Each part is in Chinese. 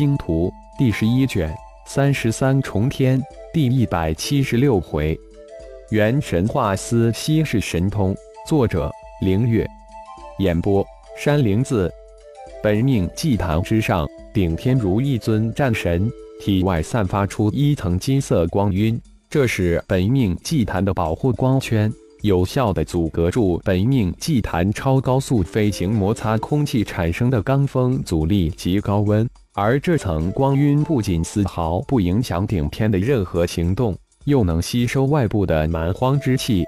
星图》第十一卷三十三重天第一百七十六回，元神化司稀世神通，作者凌月，演播山灵子。本命祭坛之上，顶天如一尊战神，体外散发出一层金色光晕，这是本命祭坛的保护光圈。有效的阻隔住本命祭坛超高速飞行摩擦空气产生的罡风阻力及高温，而这层光晕不仅丝毫不影响顶天的任何行动，又能吸收外部的蛮荒之气。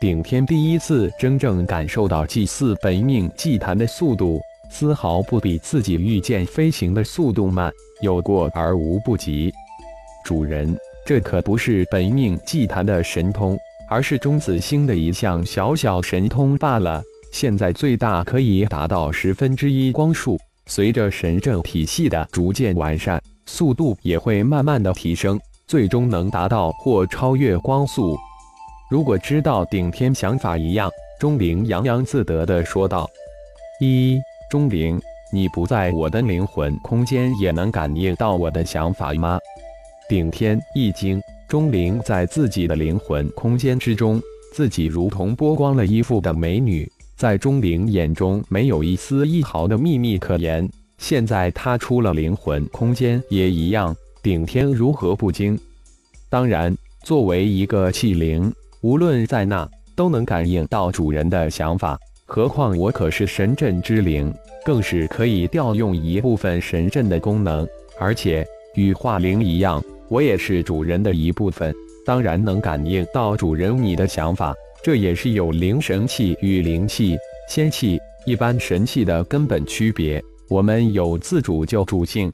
顶天第一次真正感受到祭祀本命祭坛的速度，丝毫不比自己御剑飞行的速度慢，有过而无不及。主人，这可不是本命祭坛的神通。而是中子星的一项小小神通罢了。现在最大可以达到十分之一光速，随着神阵体系的逐渐完善，速度也会慢慢的提升，最终能达到或超越光速。如果知道顶天想法一样，钟灵洋洋自得的说道：“一，钟灵，你不在我的灵魂空间也能感应到我的想法吗？”顶天一惊。钟灵在自己的灵魂空间之中，自己如同剥光了衣服的美女，在钟灵眼中没有一丝一毫的秘密可言。现在他出了灵魂空间也一样，顶天如何不惊？当然，作为一个器灵，无论在哪都能感应到主人的想法。何况我可是神阵之灵，更是可以调用一部分神阵的功能，而且与化灵一样。我也是主人的一部分，当然能感应到主人你的想法。这也是有灵神器与灵气、仙气、一般神器的根本区别。我们有自主救主性，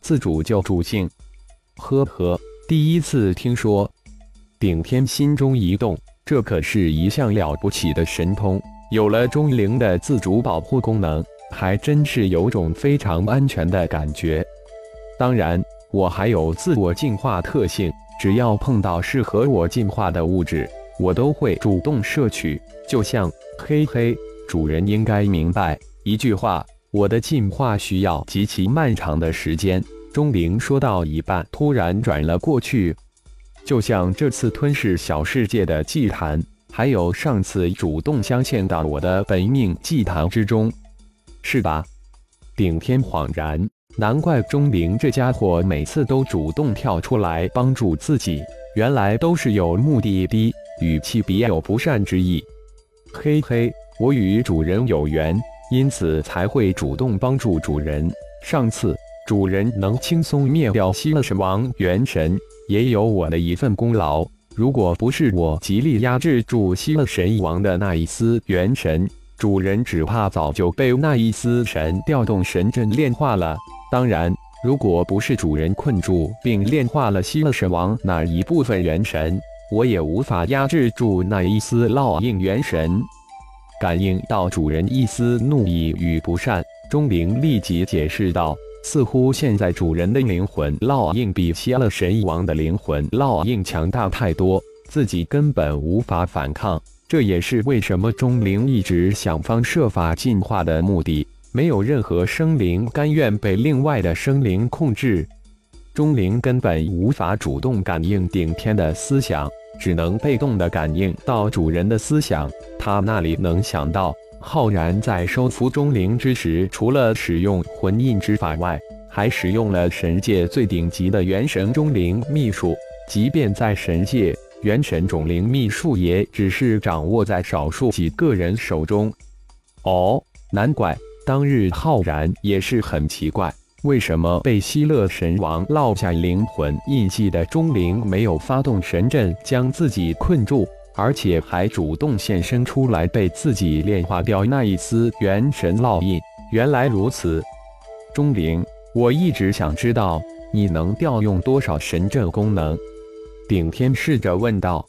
自主救主性。呵呵，第一次听说。顶天心中一动，这可是一项了不起的神通。有了钟灵的自主保护功能，还真是有种非常安全的感觉。当然。我还有自我进化特性，只要碰到适合我进化的物质，我都会主动摄取。就像嘿嘿，主人应该明白一句话：我的进化需要极其漫长的时间。钟灵说到一半，突然转了过去，就像这次吞噬小世界的祭坛，还有上次主动镶嵌到我的本命祭坛之中，是吧？顶天恍然。难怪钟灵这家伙每次都主动跳出来帮助自己，原来都是有目的的，语气别有不善之意。嘿嘿，我与主人有缘，因此才会主动帮助主人。上次主人能轻松灭掉希勒神王元神，也有我的一份功劳。如果不是我极力压制住希勒神王的那一丝元神，主人只怕早就被那一丝神调动神阵炼化了。当然，如果不是主人困住并炼化了希勒神王那一部分元神，我也无法压制住那一丝烙印元神。感应到主人一丝怒意与不善，钟灵立即解释道：“似乎现在主人的灵魂烙印比希勒神王的灵魂烙印强大太多，自己根本无法反抗。这也是为什么钟灵一直想方设法进化的目的。”没有任何生灵甘愿被另外的生灵控制，钟灵根本无法主动感应顶天的思想，只能被动的感应到主人的思想。他那里能想到，浩然在收服钟灵之时，除了使用魂印之法外，还使用了神界最顶级的元神钟灵秘术。即便在神界，元神种灵秘术也只是掌握在少数几个人手中。哦，难怪。当日浩然也是很奇怪，为什么被希勒神王烙下灵魂印记的钟灵没有发动神阵将自己困住，而且还主动现身出来被自己炼化掉那一丝元神烙印？原来如此，钟灵，我一直想知道你能调用多少神阵功能。顶天试着问道。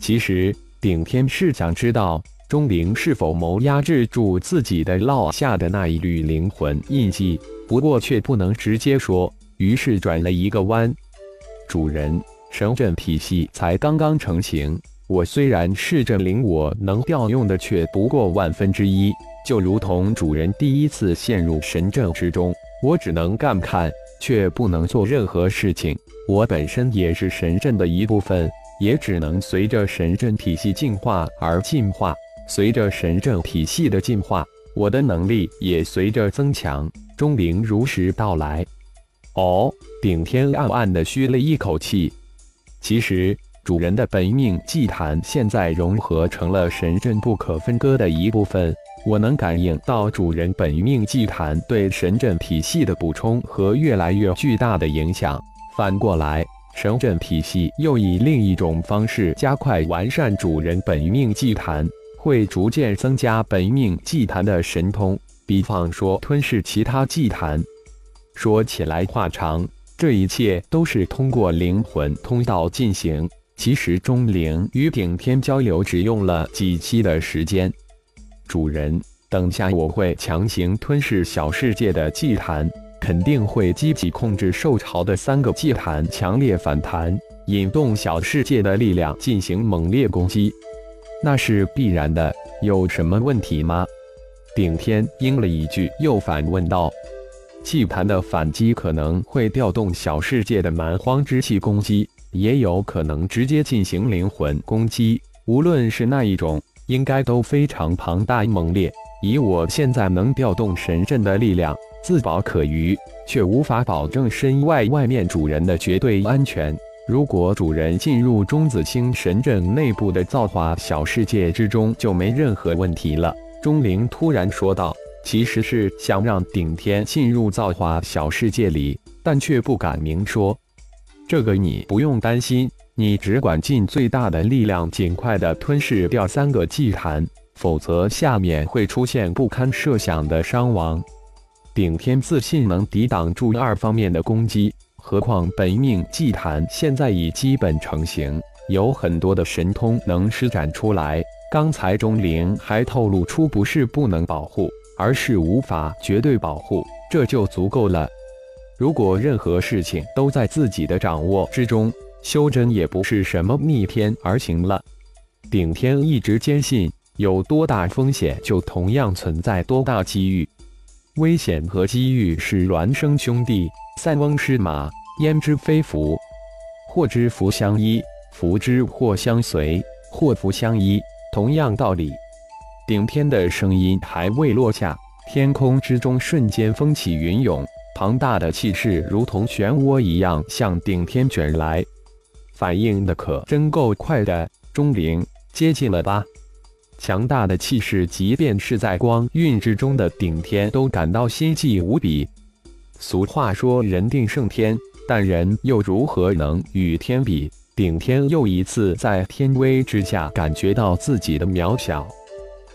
其实顶天是想知道。钟灵是否谋压制住自己的烙下的那一缕灵魂印记？不过却不能直接说，于是转了一个弯。主人，神阵体系才刚刚成型，我虽然是阵灵，我能调用的却不过万分之一。就如同主人第一次陷入神阵之中，我只能干看，却不能做任何事情。我本身也是神阵的一部分，也只能随着神阵体系进化而进化。随着神阵体系的进化，我的能力也随着增强。钟灵如实道来。哦，顶天暗暗的吁了一口气。其实，主人的本命祭坛现在融合成了神阵不可分割的一部分。我能感应到主人本命祭坛对神阵体系的补充和越来越巨大的影响。反过来，神阵体系又以另一种方式加快完善主人本命祭坛，会逐渐增加本命祭坛的神通。比方说，吞噬其他祭坛。说起来话长，这一切都是通过灵魂通道进行。其实，钟灵与顶天交流只用了几期的时间。主人，等下我会强行吞噬小世界的祭坛，肯定会积极控制受潮的三个祭坛强烈反弹，引动小世界的力量进行猛烈攻击，那是必然的。有什么问题吗？顶天应了一句，又反问道：“祭坛的反击可能会调动小世界的蛮荒之气攻击，也有可能直接进行灵魂攻击。无论是那一种。”应该都非常庞大猛烈。以我现在能调动神阵的力量，自保可余，却无法保证身外外面主人的绝对安全。如果主人进入中子星神阵内部的造化小世界之中，就没任何问题了。钟灵突然说道：“其实是想让顶天进入造化小世界里，但却不敢明说。这个你不用担心。”你只管尽最大的力量，尽快的吞噬掉三个祭坛，否则下面会出现不堪设想的伤亡。顶天自信能抵挡住二方面的攻击，何况本命祭坛现在已基本成型，有很多的神通能施展出来。刚才钟灵还透露出不是不能保护，而是无法绝对保护，这就足够了。如果任何事情都在自己的掌握之中。修真也不是什么逆天而行了。顶天一直坚信，有多大风险就同样存在多大机遇。危险和机遇是孪生兄弟，塞翁失马，焉知非福？祸之福相依，福之祸相随，祸福相依，同样道理。顶天的声音还未落下，天空之中瞬间风起云涌，庞大的气势如同漩涡一样向顶天卷来。反应的可真够快的，钟灵接近了吧？强大的气势，即便是在光晕之中的顶天都感到心悸无比。俗话说人定胜天，但人又如何能与天比？顶天又一次在天威之下感觉到自己的渺小。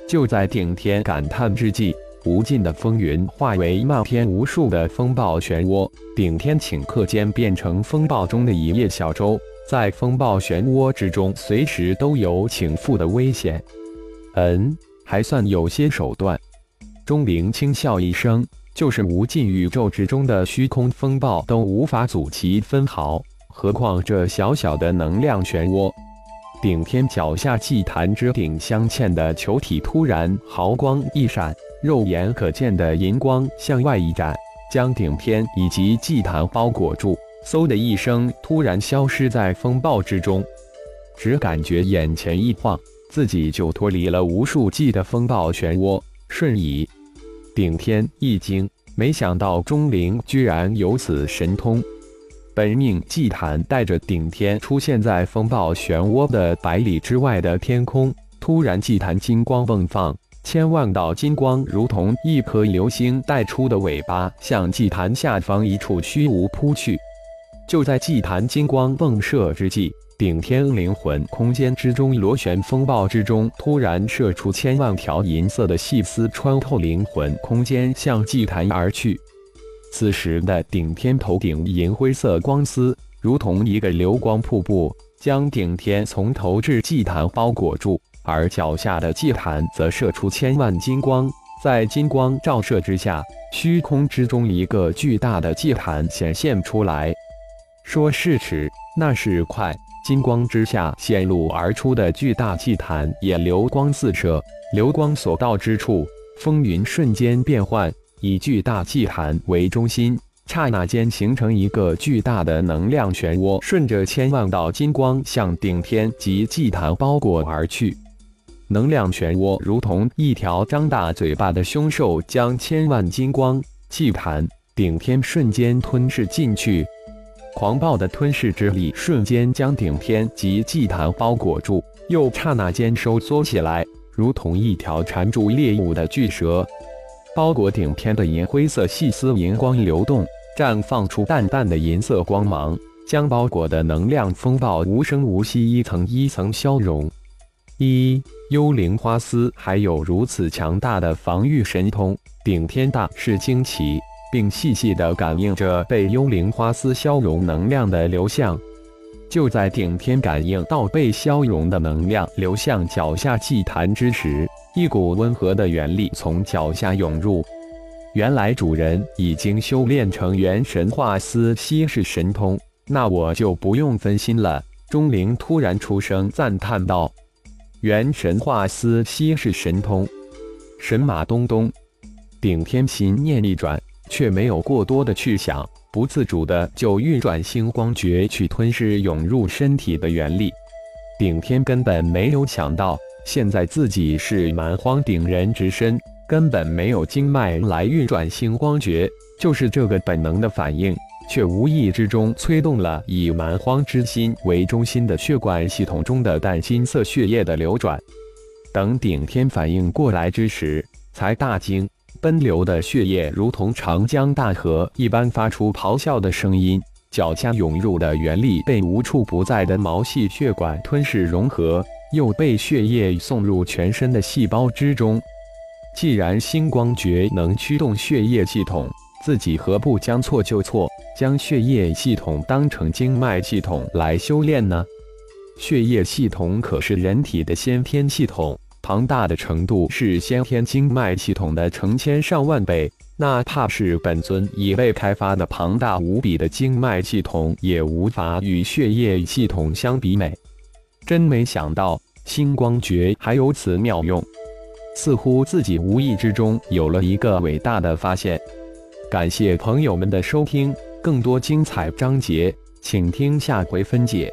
就在顶天感叹之际，无尽的风云化为漫天无数的风暴漩涡，顶天顷刻间变成风暴中的一叶小舟。在风暴漩涡之中，随时都有倾覆的危险。嗯，还算有些手段。钟灵轻笑一声，就是无尽宇宙之中的虚空风暴都无法阻其分毫，何况这小小的能量漩涡？顶天脚下祭坛之顶镶嵌的球体突然毫光一闪，肉眼可见的银光向外一展，将顶天以及祭坛包裹住。嗖的一声，突然消失在风暴之中，只感觉眼前一晃，自己就脱离了无数计的风暴漩涡。瞬移，顶天一惊，没想到钟灵居然有此神通。本命祭坛带着顶天出现在风暴漩涡的百里之外的天空，突然祭坛金光迸放，千万道金光如同一颗流星带出的尾巴，向祭坛下方一处虚无扑去。就在祭坛金光迸射之际，顶天灵魂空间之中螺旋风暴之中突然射出千万条银色的细丝，穿透灵魂空间向祭坛而去。此时的顶天头顶银灰色光丝如同一个流光瀑布，将顶天从头至祭坛包裹住，而脚下的祭坛则射出千万金光。在金光照射之下，虚空之中一个巨大的祭坛显现出来。说是迟，那是快。金光之下显露而出的巨大祭坛也流光四射，流光所到之处，风云瞬间变幻，以巨大祭坛为中心，刹那间形成一个巨大的能量漩涡，顺着千万道金光向顶天及祭坛包裹而去。能量漩涡如同一条张大嘴巴的凶兽，将千万金光、祭坛、顶天瞬间吞噬进去。狂暴的吞噬之力瞬间将顶天及祭坛包裹住，又刹那间收缩起来，如同一条缠住猎物的巨蛇。包裹顶天的银灰色细丝银光流动，绽放出淡淡的银色光芒，将包裹的能量风暴无声无息一层一层消融。一幽灵花丝还有如此强大的防御神通，顶天大是惊奇。并细细地感应着被幽灵花丝消融能量的流向。就在顶天感应到被消融的能量流向脚下祭坛之时，一股温和的元力从脚下涌入。原来主人已经修炼成元神化丝稀世神通，那我就不用分心了。钟灵突然出声赞叹道：“元神化丝稀世神通，神马东东！”顶天心念一转。却没有过多的去想，不自主的就运转星光诀去吞噬涌入身体的元力。顶天根本没有想到，现在自己是蛮荒顶人之身，根本没有经脉来运转星光诀，就是这个本能的反应，却无意之中催动了以蛮荒之心为中心的血管系统中的淡金色血液的流转。等顶天反应过来之时，才大惊。奔流的血液如同长江大河一般发出咆哮的声音，脚下涌入的原力被无处不在的毛细血管吞噬融合，又被血液送入全身的细胞之中。既然星光诀能驱动血液系统，自己何不将错就错，将血液系统当成经脉系统来修炼呢？血液系统可是人体的先天系统。庞大的程度是先天经脉系统的成千上万倍，哪怕是本尊已被开发的庞大无比的经脉系统，也无法与血液系统相比美。真没想到星光诀还有此妙用，似乎自己无意之中有了一个伟大的发现。感谢朋友们的收听，更多精彩章节，请听下回分解。